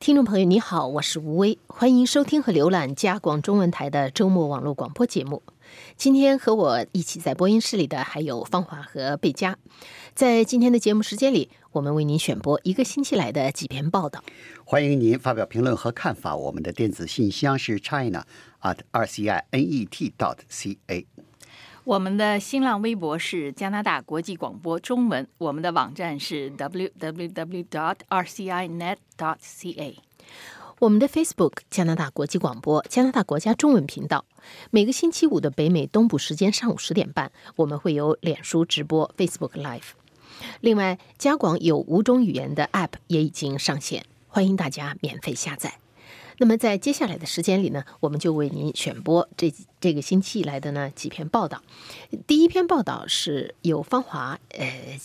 听众朋友，你好，我是吴威，欢迎收听和浏览加广中文台的周末网络广播节目。今天和我一起在播音室里的还有芳华和贝佳。在今天的节目时间里，我们为您选播一个星期来的几篇报道。欢迎您发表评论和看法。我们的电子信箱是 china at r c i n e t dot c a。我们的新浪微博是加拿大国际广播中文，我们的网站是 www.rcinet.ca。我们的 Facebook 加拿大国际广播加拿大国家中文频道，每个星期五的北美东部时间上午十点半，我们会有脸书直播 Facebook Live。另外，加广有五种语言的 App 也已经上线，欢迎大家免费下载。那么在接下来的时间里呢，我们就为您选播这这个星期以来的呢几篇报道。第一篇报道是由芳华呃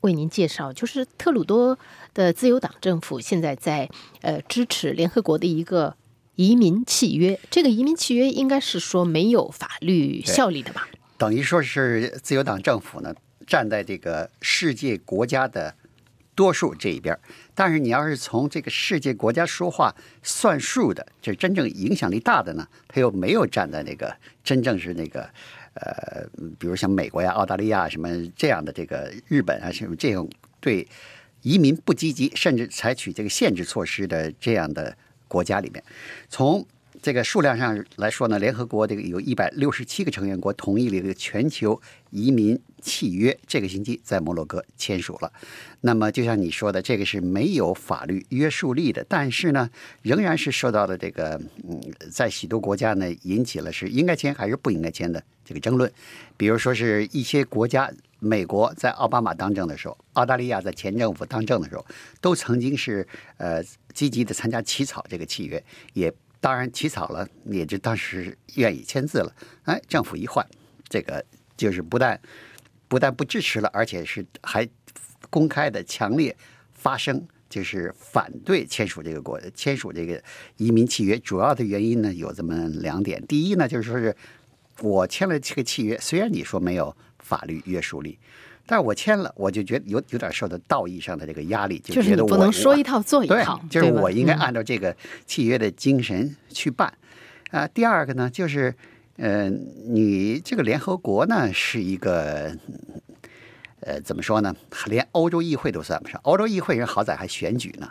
为您介绍，就是特鲁多的自由党政府现在在呃支持联合国的一个移民契约。这个移民契约应该是说没有法律效力的吧？等于说是自由党政府呢站在这个世界国家的。多数这一边，但是你要是从这个世界国家说话算数的，就是真正影响力大的呢，他又没有站在那个真正是那个，呃，比如像美国呀、澳大利亚什么这样的这个日本啊什么这种对移民不积极，甚至采取这个限制措施的这样的国家里面，从。这个数量上来说呢，联合国这个有一百六十七个成员国同意了一个全球移民契约，这个星期在摩洛哥签署了。那么，就像你说的，这个是没有法律约束力的，但是呢，仍然是受到了这个嗯，在许多国家呢引起了是应该签还是不应该签的这个争论。比如说是一些国家，美国在奥巴马当政的时候，澳大利亚在前政府当政的时候，都曾经是呃积极的参加起草这个契约，也。当然起草了，也就当时愿意签字了。哎，政府一换，这个就是不但不但不支持了，而且是还公开的强烈发声，就是反对签署这个国签署这个移民契约。主要的原因呢有这么两点：第一呢，就是说是我签了这个契约，虽然你说没有法律约束力。但是我签了，我就觉得有有点受到道义上的这个压力，就觉得我不能说一套做一套，就是我应该按照这个契约的精神去办。啊，第二个呢，就是呃，你这个联合国呢是一个呃，怎么说呢？连欧洲议会都算不上，欧洲议会人好歹还选举呢。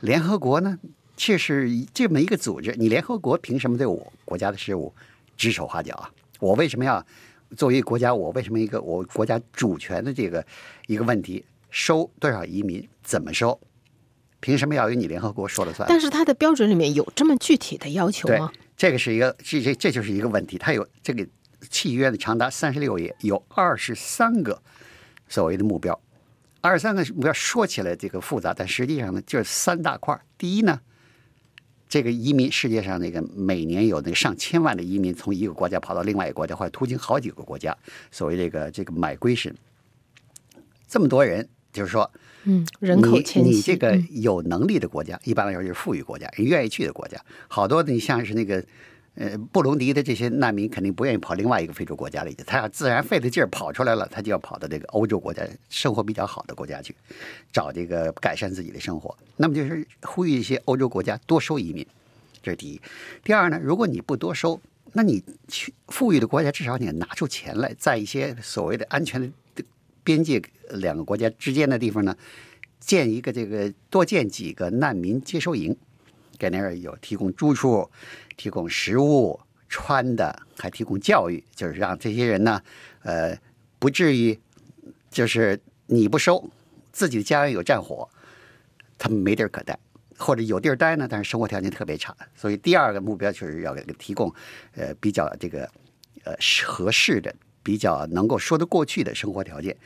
联合国呢，却是这么一个组织，你联合国凭什么对我国家的事务指手画脚啊？我为什么要？作为国家，我为什么一个我国家主权的这个一个问题，收多少移民，怎么收，凭什么要由你联合国说了算？但是它的标准里面有这么具体的要求吗？这个是一个这这这就是一个问题。它有这个契约的长达三十六页，有二十三个所谓的目标，二十三个目标说起来这个复杂，但实际上呢就是三大块。第一呢。这个移民，世界上那个每年有那个上千万的移民从一个国家跑到另外一个国家，或者途经好几个国家，所谓这个这个 migration，这么多人，就是说，嗯，人口迁徙，你这个有能力的国家，一般来说就是富裕国家，人愿意去的国家，好多你像是那个。呃，布隆迪的这些难民肯定不愿意跑另外一个非洲国家里去，他要自然费的劲儿跑出来了，他就要跑到这个欧洲国家生活比较好的国家去，找这个改善自己的生活。那么就是呼吁一些欧洲国家多收移民，这是第一。第二呢，如果你不多收，那你去富裕的国家至少你拿出钱来，在一些所谓的安全的边界两个国家之间的地方呢，建一个这个多建几个难民接收营。给那儿有提供住处、提供食物、穿的，还提供教育，就是让这些人呢，呃，不至于就是你不收，自己的家园有战火，他们没地儿可待，或者有地儿待呢，但是生活条件特别差。所以第二个目标就是要给提供呃比较这个呃合适的、比较能够说得过去的生活条件。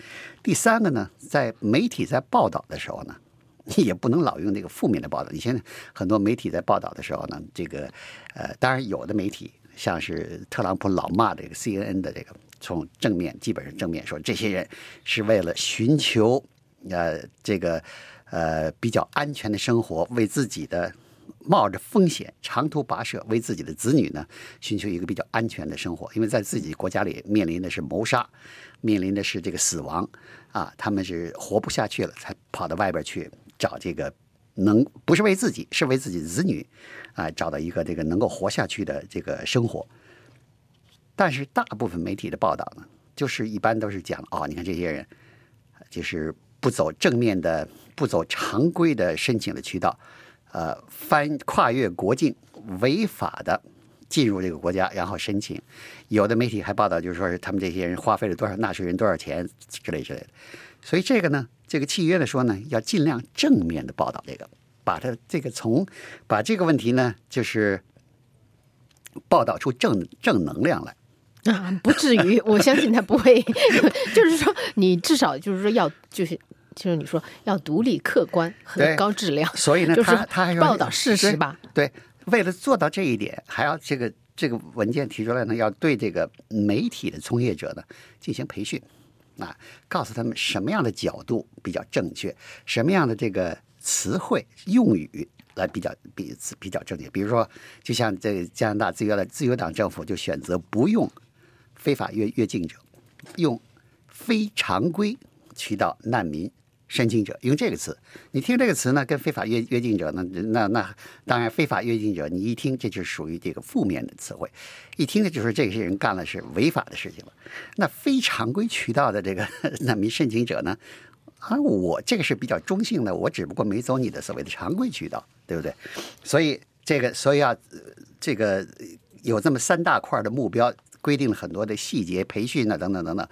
第三个呢，在媒体在报道的时候呢。也不能老用这个负面的报道。你现在很多媒体在报道的时候呢，这个呃，当然有的媒体像是特朗普老骂这个 CNN 的这个，从正面基本上正面说，这些人是为了寻求呃这个呃比较安全的生活，为自己的冒着风险长途跋涉，为自己的子女呢寻求一个比较安全的生活，因为在自己国家里面临的是谋杀，面临的是这个死亡啊，他们是活不下去了，才跑到外边去。找这个能不是为自己，是为自己子女啊、找到一个这个能够活下去的这个生活。但是大部分媒体的报道呢，就是一般都是讲哦，你看这些人就是不走正面的、不走常规的申请的渠道，呃，翻跨越国境，违法的进入这个国家，然后申请。有的媒体还报道，就是说是他们这些人花费了多少纳税人多少钱之类之类的。所以这个呢，这个契约的说呢，要尽量正面的报道这个，把它这个从把这个问题呢，就是报道出正正能量来。啊，不至于，我相信他不会。就是说，你至少就是说要就是就是你说要独立、客观和对高质量，所以呢，就是他他还要报道事实吧。对，为了做到这一点，还要这个这个文件提出来呢，要对这个媒体的从业者呢进行培训，啊，告诉他们什么样的角度比较正确，什么样的这个词汇用语来比较比比较正确。比如说，就像这加拿大自由的自由党政府就选择不用非法越越境者，用非常规渠道难民申请者，用这个词。你听这个词呢，跟非法越越境者呢，那那当然非法越境者，你一听这就是属于这个负面的词汇，一听呢就是这些人干了是违法的事情了。那非常规渠道的这个 难民申请者呢，啊，我这个是比较中性的，我只不过没走你的所谓的常规渠道，对不对？所以这个，所以要、呃这个有这么三大块的目标，规定了很多的细节、培训啊等等等等。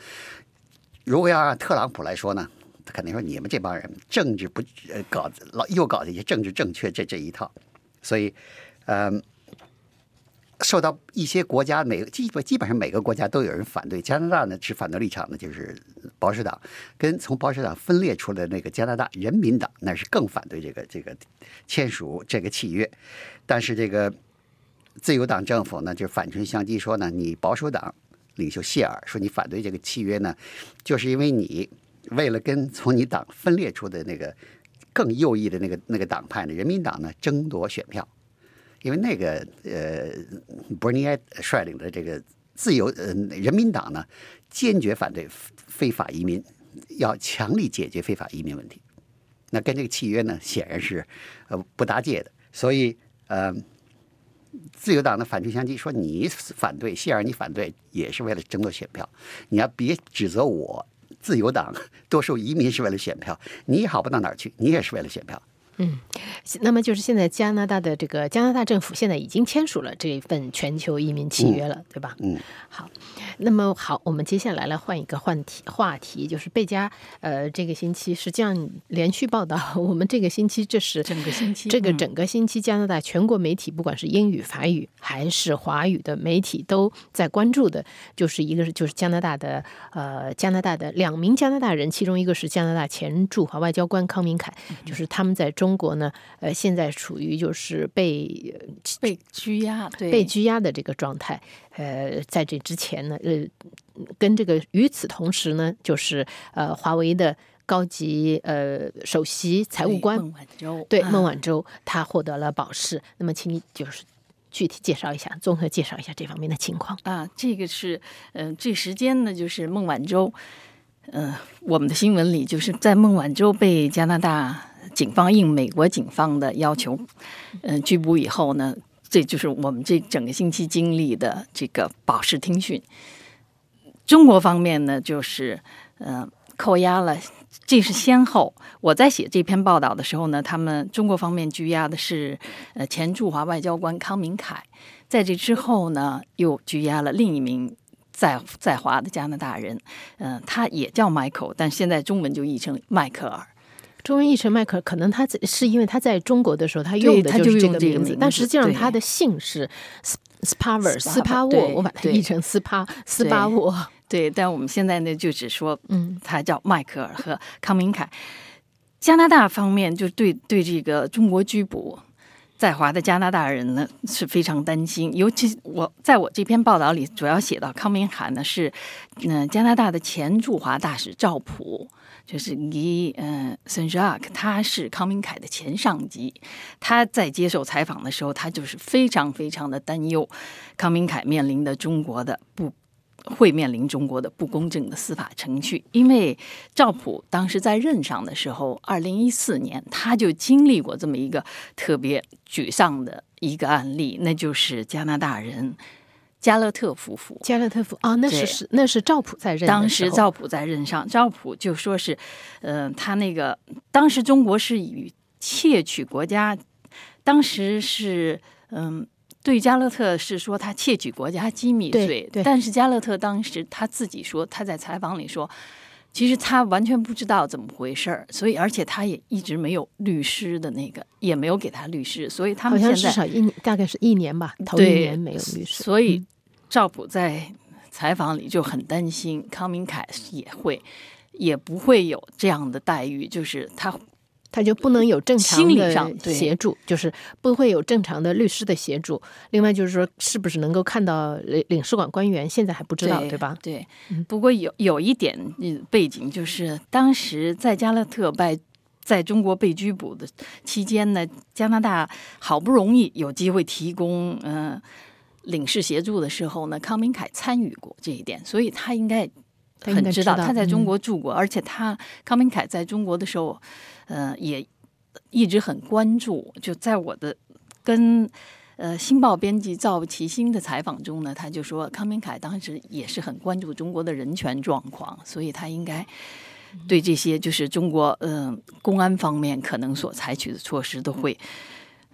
如果要让特朗普来说呢，他肯定说你们这帮人政治不搞老又搞这些政治正确这这一套，所以，嗯、受到一些国家每个基本基本上每个国家都有人反对。加拿大呢持反对立场呢就是保守党，跟从保守党分裂出来的那个加拿大人民党那是更反对这个这个签署这个契约。但是这个自由党政府呢就反唇相讥说呢，你保守党领袖谢尔说你反对这个契约呢，就是因为你为了跟从你党分裂出的那个更右翼的那个那个党派呢，人民党呢争夺选票。因为那个呃，伯尼埃率领的这个自由呃人民党呢，坚决反对非法移民，要强力解决非法移民问题。那跟这个契约呢，显然是呃不搭界的。所以呃，自由党的反唇相讥，说你反对谢尔，你反对也是为了争夺选票，你要别指责我。自由党多数移民是为了选票，你好不到哪儿去，你也是为了选票。那么就是现在加拿大的这个加拿大政府现在已经签署了这一份全球移民契约了，对吧？嗯，好，那么好，我们接下来来换一个换题话题，就是贝加呃这个星期实际上连续报道，我们这个星期这是整个星期这个嗯。整个星期加拿大全国媒体，不管是英语、法语还是华语的媒体，都在关注的，就是一个是就是加拿大的呃加拿大的两名加拿大人，其中一个是加拿大前驻华外交官康明凯，就是他们在中国呢，呃现在处于就是被呃被拘押，对，被拘押的这个状态。呃，在这之前呢，呃，跟这个与此同时呢，就是呃，华为的高级呃首席财务官对孟晚舟，啊对孟晚舟，她获得了保释。那么，请你就是具体介绍一下，综合介绍一下这方面的情况。啊，这个是，嗯、这时间呢，就是孟晚舟，呃，我们的新闻里就是在孟晚舟被加拿大警方应美国警方的要求，嗯、拘捕以后呢，这就是我们这整个星期经历的这个保释听讯。中国方面呢，就是呃扣押了，这是先后。我在写这篇报道的时候呢，他们中国方面拘押的是呃前驻华外交官康明凯，在这之后呢，又拘押了另一名在在华的加拿大人，嗯、他也叫 Michael，但现在中文就译成迈克尔。中文译成迈克尔，可能他在是因为他在中国的时候，他用的就是这个名字，但实际上他的姓是 Spaver 斯帕沃，我把它译成斯帕斯巴沃。对，但我们现在呢，就只说嗯他叫迈克尔和康明凯。加拿大方面就对对这个中国拘捕在华的加拿大人呢是非常担心，尤其我在我这篇报道里主要写到康明凯呢是嗯、呃加拿大的前驻华大使赵普，就是 G，嗯 s a n j a c 他是康明凯的前上级，他在接受采访的时候，他就是非常非常的担忧康明凯面临的中国的不会面临中国的不公正的司法程序。因为赵普当时在任上的时候，二零一四年他就经历过这么一个特别沮丧的一个案例，那就是加拿大人加勒特夫妇。加勒特夫啊，那是是那是赵普在任的当时赵普在任上，赵普就说是，呃，他那个当时中国是以窃取国家，当时是嗯。对加勒特是说他窃取国家机密对罪，对。但是加勒特当时他自己说，他在采访里说，其实他完全不知道怎么回事儿，所以而且他也一直没有律师的那个，也没有给他律师，所以他们现在至少一，大概是一年吧，头一年没有律师，所以嗯赵普在采访里就很担心，康明凯也会也不会有这样的待遇，就是他他就不能有正常心理的协助，就是不会有正常的律师的协助。另外就是说，是不是能够看到领领事馆官员，现在还不知道，对吧？对嗯，不过有有一点嗯背景，就是当时在加勒特被在中国被拘捕的期间呢，加拿大好不容易有机会提供嗯、呃领事协助的时候呢，康明凯参与过这一点，所以他应该很知道他在中嗯国住过，而且他康明凯在中国的时候，呃，也一直很关注。就在我的跟呃《新报》编辑赵其新的采访中呢，他就说康明凯当时也是很关注中国的人权状况，所以他应该。对这些就是中国嗯、呃公安方面可能所采取的措施都会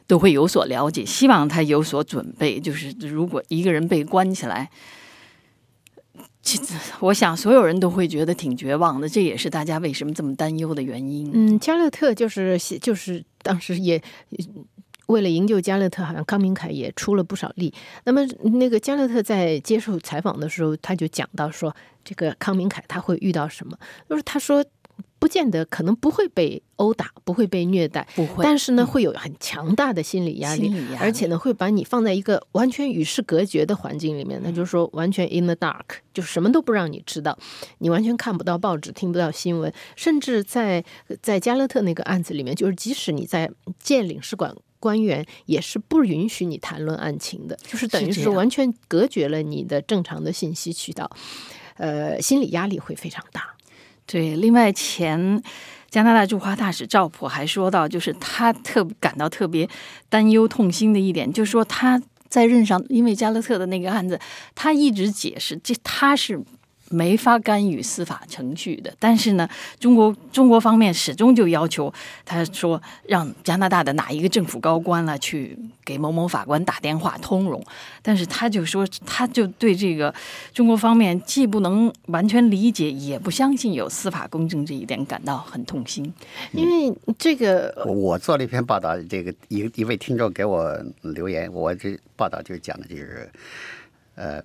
都会有所了解，希望他有所准备。就是如果一个人被关起来，其实我想所有人都会觉得挺绝望的，这也是大家为什么这么担忧的原因。嗯，加勒特就是就是当时也。为了营救加勒特，好像康明凯也出了不少力。那么，那个加勒特在接受采访的时候，他就讲到说，这个康明凯他会遇到什么？就是他说，不见得可能不会被殴打，不会被虐待，不会，但是呢，会有很强大的心理压力，心理而且呢，会把你放在一个完全与世隔绝的环境里面，那就是说完全 in the dark，就什么都不让你知道，你完全看不到报纸，听不到新闻，甚至在在加勒特那个案子里面，就是即使你在见领事馆。官员也是不允许你谈论案情的，就是等于是完全隔绝了你的正常的信息渠道，呃，心理压力会非常大。对，另外前加拿大驻华大使赵普还说到，就是他特感到特别担忧、痛心的一点，就是说他在任上，因为加勒特的那个案子，他一直解释这他是。没法干预司法程序的，但是呢，中国中国方面始终就要求他说让加拿大的哪一个政府高官了去给某某法官打电话通融，但是他就说他就对这个中国方面既不能完全理解，也不相信有司法公正这一点感到很痛心。因为这个我我做了一篇报道，这个一一位听众给我留言，我这报道就是讲的就是，呃。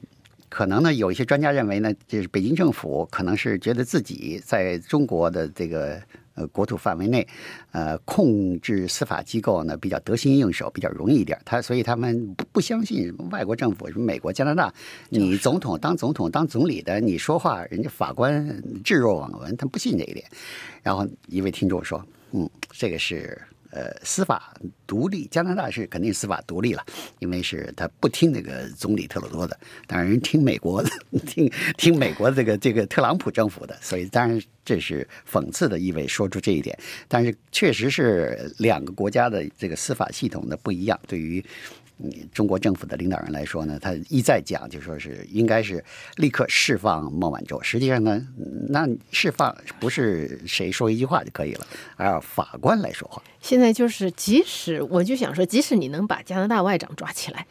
可能呢，有一些专家认为呢，就是北京政府可能是觉得自己在中国的这个呃国土范围内，呃控制司法机构呢比较得心应手，比较容易一点。他所以他们不不相信什么外国政府，什么美国、加拿大，你总统当总统当总理的，你说话人家法官置若罔闻，他不信这一点。然后一位听众说，嗯，这个是。呃，司法独立，加拿大是肯定司法独立了，因为是他不听那个总理特鲁多的，当然人听美国的，听听美国这个这个特朗普政府的，所以当然这是讽刺的意味，说出这一点。但是确实是两个国家的这个司法系统的不一样，对于。中国政府的领导人来说呢，他一再讲，就说是应该是立刻释放孟晚舟。实际上呢，那释放不是谁说一句话就可以了，而要法官来说话。现在就是，即使我就想说，即使你能把加拿大外长抓起来。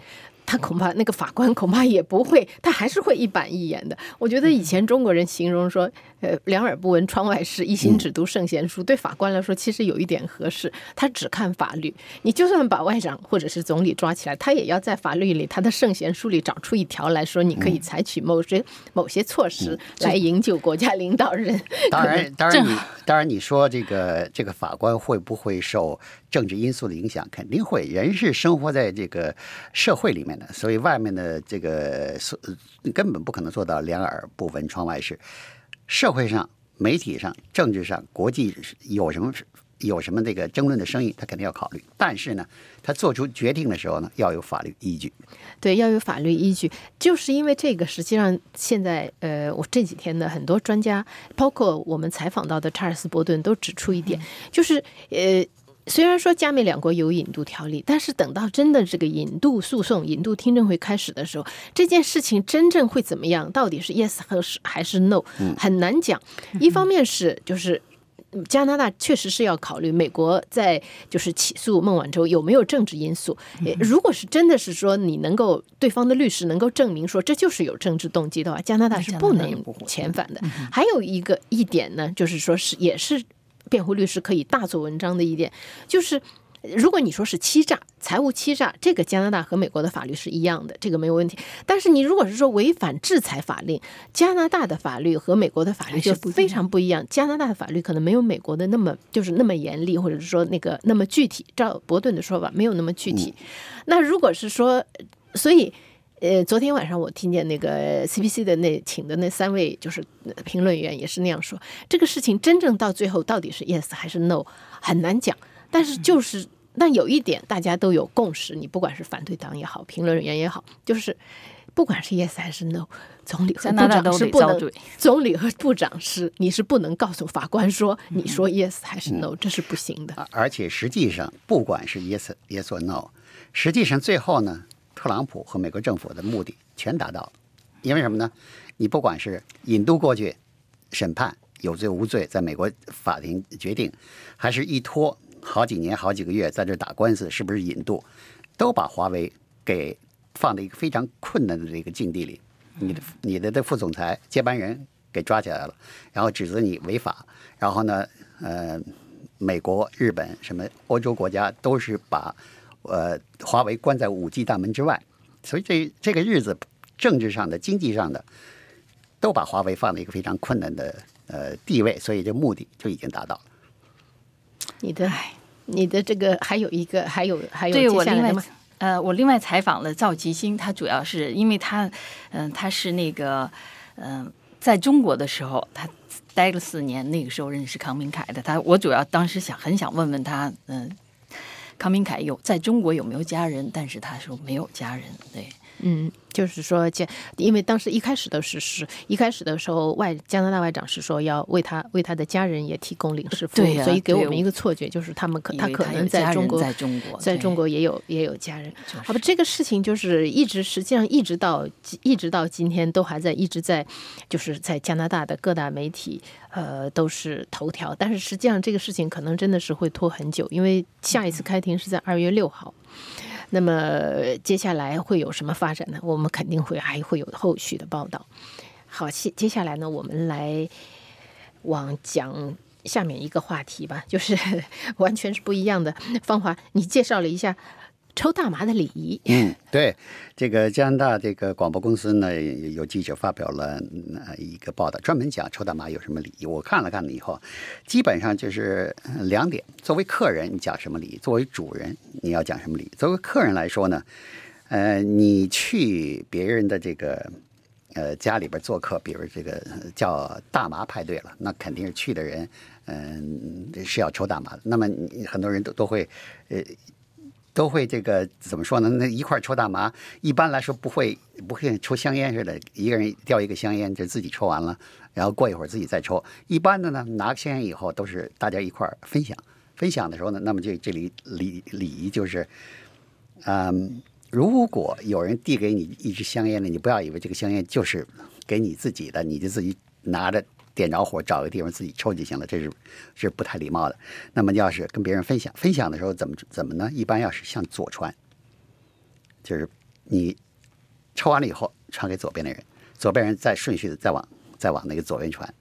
他恐怕那个法官恐怕也不会，他还是会一板一眼的。我觉得以前中国人形容说，呃，两耳不闻窗外事，一心只读圣贤书，对法官来说其实有一点合适。他只看法律，你就算把外长或者是总理抓起来，他也要在法律里他的圣贤书里找出一条来说，你可以采取某些某些措施来营救国家领导人。当然，当然你当然你说这个这个法官会不会受政治因素的影响？肯定会。人是生活在这个社会里面的，所以外面的这个根本不可能做到两耳不闻窗外事。社会上、媒体上、政治上、国际有什么有什么这个争论的声音，他肯定要考虑。但是呢，他做出决定的时候呢，要有法律依据。对，要有法律依据，就是因为这个，实际上现在呃，我这几天的很多专家，包括我们采访到的查尔斯·伯顿，都指出一点，就是呃。虽然说加美两国有引渡条例，但是等到真的这个引渡诉讼、引渡听证会开始的时候，这件事情真正会怎么样？到底是 yes 和是还是 no，很难讲。一方面是就是加拿大确实是要考虑美国在就是起诉孟晚舟有没有政治因素。如果是真的是说你能够对方的律师能够证明说这就是有政治动机的话，加拿大是不能遣返的。还有一个一点呢，就是说是也是。辩护律师可以大做文章的一点，就是如果你说是欺诈、财务欺诈，这个加拿大和美国的法律是一样的，这个没有问题。但是你如果是说违反制裁法令，加拿大的法律和美国的法律就非常不一样。加拿大的法律可能没有美国的那么就是那么严厉，或者是说那个那么具体。照伯顿的说法，没有那么具体。那如果是说，所以。呃，昨天晚上我听见那个 CBC 的那请的那三位就是评论员也是那样说，这个事情真正到最后到底是 yes 还是 no 很难讲。但是就是，但有一点大家都有共识，你不管是反对党也好，评论员也好，就是不管是 yes 还是 no，总理和部长是不能，总理和部长是你是不能告诉法官说你说 yes 还是 no，这是不行的。而且实际上，不管是 yes yes or no，实际上最后呢。特朗普和美国政府的目的全达到了，因为什么呢？你不管是引渡过去审判有罪无罪，在美国法庭决定，还是一拖好几年、好几个月在这打官司，是不是引渡，都把华为给放在一个非常困难的这个境地里。你的、你的的副总裁接班人给抓起来了，然后指责你违法，然后呢，呃，美国、日本、什么欧洲国家都是把。呃，华为关在五 G 大门之外，所以这这个日子，政治上的、经济上的，都把华为放在一个非常困难的呃地位，所以这目的就已经达到了。你的，你的这个还有一个，还有还有对我另外呃，我另外采访了赵吉星，他主要是因为他嗯，他是那个嗯，在中国的时候他待了四年，那个时候认识康明凯的。他我主要当时想很想问问他嗯。康明凯有在中国有没有家人？但是他说没有家人，对。嗯，就是说，加，因为当时一开始的是是，一开始的时候，外加拿大外长是说要为他为他的家人也提供领事服务，所以给我们一个错觉，就是他们可他可能在中国，在中国，在中国也有也有家人。好吧，这个事情就是一直实际上一直到一直到今天都还在一直在，就是在加拿大的各大媒体呃都是头条，但是实际上这个事情可能真的是会拖很久，因为下一次开庭是在二月六号。那么接下来会有什么发展呢？我我们肯定会还会有后续的报道。好，接接下来呢，我们来往讲下面一个话题吧，就是 完全是不一样的方法。你介绍了一下。抽大麻的礼仪。嗯，对，这个加拿大这个广播公司呢，有记者发表了一个报道，专门讲抽大麻有什么礼仪。我看了看了以后，基本上就是两点：作为客人，你讲什么礼仪；作为主人，你要讲什么礼仪。作为客人来说呢，呃，你去别人的这个呃家里边做客，比如这个叫大麻派对了，那肯定是去的人，嗯，是要抽大麻的。那么很多人都都会呃。都会这个怎么说呢？那一块抽大麻，一般来说不会不会抽香烟似的，一个人叼一个香烟就自己抽完了，然后过一会儿自己再抽。一般的呢，拿香烟以后都是大家一块分享。分享的时候呢，那么这这里礼礼仪就是，嗯，如果有人递给你一支香烟呢，你不要以为这个香烟就是给你自己的，你就自己拿着。点着火，找个地方自己抽就行了，这是是不太礼貌的。那么要是跟别人分享，分享的时候怎么怎么呢？一般要是向左传，就是你抽完了以后传给左边的人，左边人再顺序的再往再往那个左边传。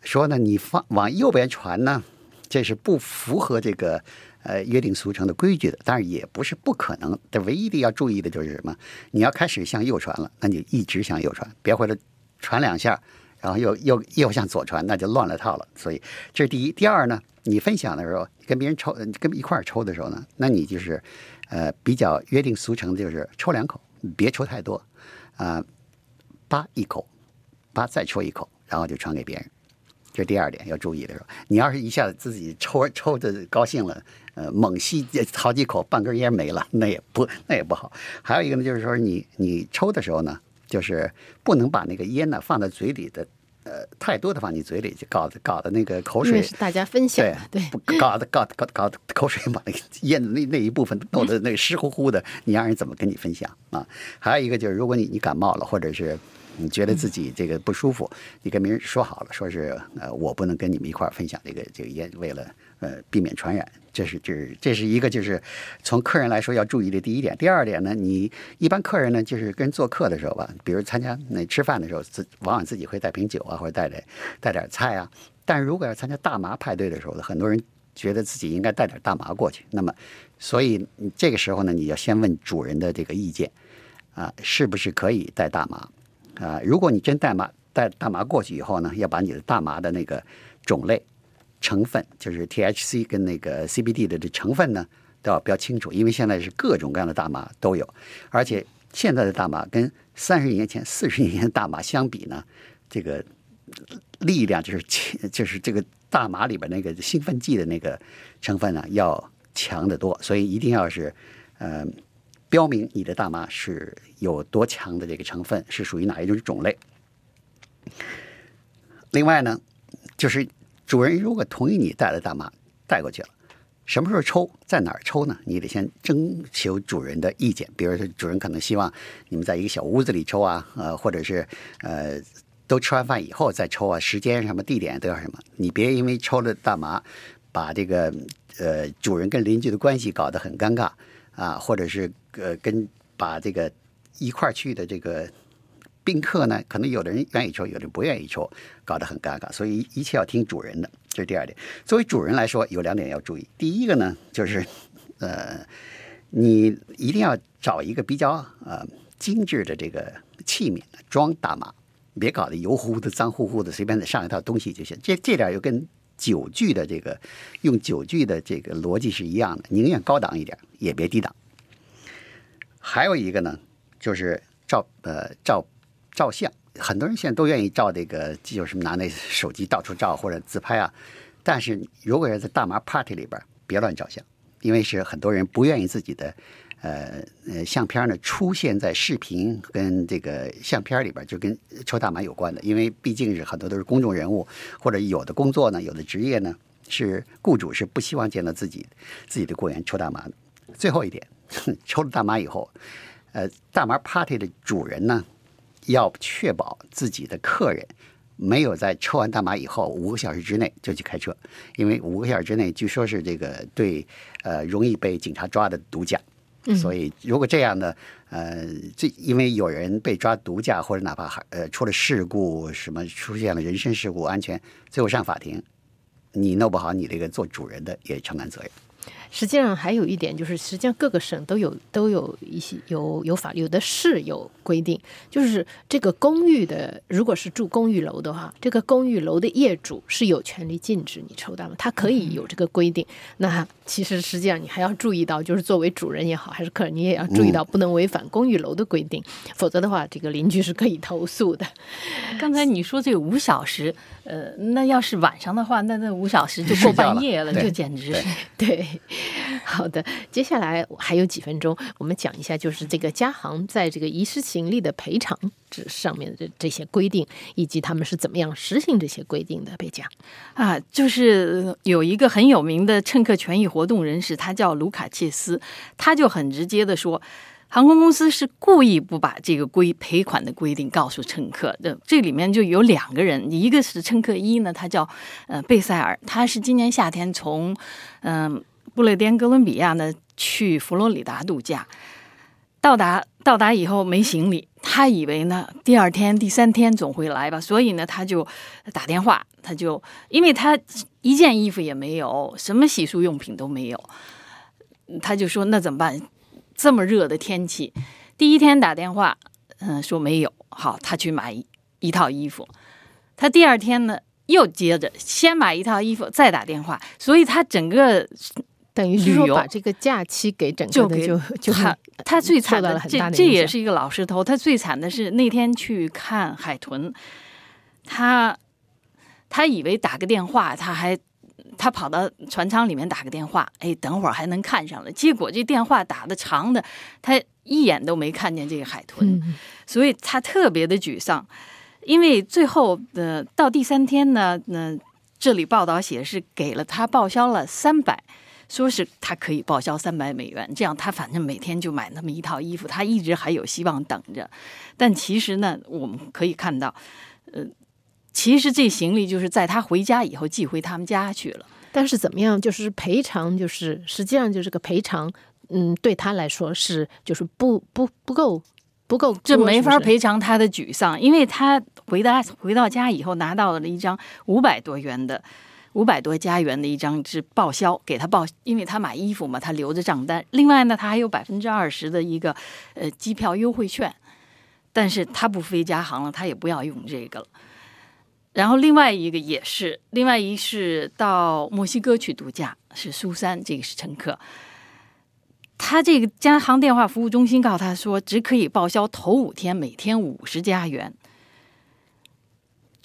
说呢，你放往右边传呢，这是不符合这个呃约定俗成的规矩的，但是也不是不可能。但唯一的要注意的就是什么？你要开始向右传了，那你就一直向右传，别回来传两下。然后又又又向左传，那就乱了套了。所以这是第一。第二呢，你分享的时候跟别人抽，跟一块儿抽的时候呢，那你就是呃比较约定俗成的，就是抽两口，别抽太多啊，扒一口，扒再抽一口，然后就传给别人。这是第二点要注意的时候。你要是一下子自己抽抽的高兴了，呃，猛吸好几口，半根烟没了，那也不 那也不好。还有一个呢，就是说你你抽的时候呢，就是不能把那个烟呢放在嘴里的。呃，太多的放你嘴里，就搞得搞得那个口水是大家分享，对对，搞得搞搞搞口水把那个咽的那那一部分弄得那湿乎乎的，你让人怎么跟你分享啊？还有一个就是，如果你你感冒了，或者是。你觉得自己这个不舒服，你跟别人说好了，说是呃，我不能跟你们一块儿分享这个这个烟，为了呃避免传染，这是这是这是一个就是从客人来说要注意的第一点。第二点呢，你一般客人呢就是跟做客的时候吧，比如参加那吃饭的时候，自往往自己会带瓶酒啊，或者带点带点菜啊。但如果要参加大麻派对的时候呢，很多人觉得自己应该带点大麻过去，那么所以这个时候呢，你要先问主人的这个意见啊，是不是可以带大麻？啊，如果你真带麻带大麻过去以后呢，要把你的大麻的那个种类、成分，就是 THC 跟那个 CBD 的这成分呢，都要标清楚，因为现在是各种各样的大麻都有，而且现在的大麻跟三十年前、四十年前的大麻相比呢，这个力量就是就是这个大麻里边那个兴奋剂的那个成分呢要强得多，所以一定要是嗯。标明你的大麻是有多强的这个成分，是属于哪一种种类。另外呢，就是主人如果同意你带了大麻带过去了，什么时候抽，在哪儿抽呢？你得先征求主人的意见。比如说，主人可能希望你们在一个小屋子里抽啊，呃，或者是呃，都吃完饭以后再抽啊，时间什么、地点都要什么。你别因为抽了大麻，把这个呃主人跟邻居的关系搞得很尴尬啊，或者是。呃，跟把这个一块去的这个宾客呢，可能有的人愿意抽，有的人不愿意抽，搞得很尴尬。所以一切要听主人的，这是第二点。作为主人来说，有两点要注意。第一个呢，就是呃，你一定要找一个比较呃精致的这个器皿装大麻，别搞得油乎乎的、脏乎乎的，随便上一套东西就行。这这点又跟酒具的这个用酒具的这个逻辑是一样的，宁愿高档一点，也别低档。还有一个呢，就是照呃照照相，很多人现在都愿意照这个，就是拿那手机到处照或者自拍啊。但是如果是在大麻 party 里边，别乱照相，因为是很多人不愿意自己的呃呃相片呢出现在视频跟这个相片里边，就跟抽大麻有关的。因为毕竟是很多都是公众人物，或者有的工作呢，有的职业呢，是雇主是不希望见到自己 自己的雇员抽大麻的。最后一点。抽了大麻以后，呃，大麻 party 的主人呢，要确保自己的客人没有在抽完大麻以后五个小时之内就去开车，因为五个小时之内据说是这个对呃容易被警察抓的毒驾，所以如果这样的，呃，这因为有人被抓毒驾或者哪怕还呃出了事故什么出现了人身事故安全，最后上法庭，你弄不好你这个做主人的也承担责任。实际上还有一点，就是实际上各个省都有都有一些有有法律，有的市有规定，就是这个公寓的，如果是住公寓楼的话，这个公寓楼的业主是有权利禁止你抽大麻，他可以有这个规定。那其实实际上你还要注意到，就是作为主人也好，还是客人，你也要注意到不能违反公寓楼的规定，否则的话，这个邻居是可以投诉的。刚才你说这个五小时，呃，那要是晚上的话，那那五小时就过半夜了，就简直是对。好的，接下来还有几分钟，我们讲一下，就是这个家行在这个遗失行李的赔偿这上面的这些规定，以及他们是怎么样实行这些规定的。贝佳啊，就是有一个很有名的乘客权益活动人士，他叫卢卡切斯，他就很直接的说，航空公司是故意不把这个规赔款的规定告诉乘客的。这里面就有两个人，一个是乘客一呢，他叫呃贝塞尔，他是今年夏天从嗯。布雷颠哥伦比亚呢，去佛罗里达度假，到达到达以后没行李，他以为呢第二天、第三天总会来吧，所以呢他就打电话，他就因为他一件衣服也没有，什么洗漱用品都没有，他就说那怎么办？这么热的天气，第一天打电话，嗯，说没有，好，他去买一套衣服，他第二天呢又接着先买一套衣服，再打电话，所以他整个。等于是说把这个假期给整个的就就他他最惨的这这也是一个老石头，他最惨的是那天去看海豚，他他以为打个电话，他还他跑到船舱里面打个电话，哎，等会儿还能看上了。结果这电话打的长的，他一眼都没看见这个海豚，嗯所以他特别的沮丧。因为最后呃到第三天呢，那、这里报道写是给了他报销了三百。说是他可以报销三百美元，这样他反正每天就买那么一套衣服，他一直还有希望等着。但其实呢，我们可以看到，呃，其实这行李就是在他回家以后寄回他们家去了。但是怎么样，就是赔偿，就是实际上就是个赔偿，嗯，对他来说是就是不不不够不够，这没法。赔偿他的沮丧，因为他回到回到家以后拿到了一张五百多元的。五百多加元的一张是报销，给他报，因为他买衣服嘛，他留着账单。另外呢，他还有百分之二十的一个呃机票优惠券，但是他不飞加航了，他也不要用这个了。然后另外一个也是，另外一是到墨西哥去度假，是苏珊，这个是乘客。他这个加航电话服务中心告诉他说，只可以报销头五天，每天五十加元。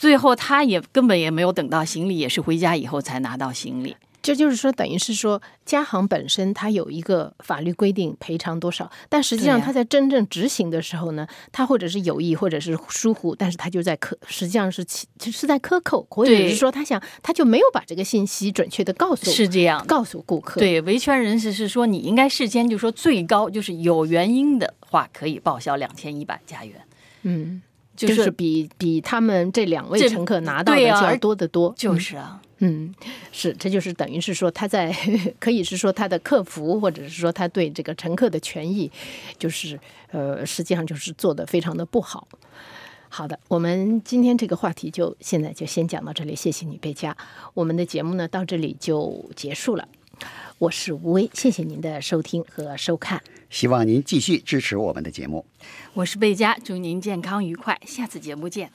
最后他也根本也没有等到行李，也是回家以后才拿到行李。这就是说，等于是说，家行本身它有一个法律规定赔偿多少，但实际上对呀它在真正执行的时候呢，它或者是有意或者是疏忽，但是他就在克，实际上是其是在克扣，或者对是说他想他就没有把这个信息准确的告诉是这样。告诉顾客。，对，维权人士是说，你应该事先就说最高就是有原因的话，可以报销两千一百加元，嗯，就就是比比他们这两位乘客拿到的就要多得多。嗯就是啊，嗯，是，这就是等于是说他在 可以是说他的客服，或者是说他对这个乘客的权益，就是呃，实际上就是做的非常的不好。好的，我们今天这个话题就现在就先讲到这里，谢谢你贝佳。我们的节目呢到这里就结束了。我是吴威，谢谢您的收听和收看。希望您继续支持我们的节目。我是贝佳，祝您健康愉快，下次节目见。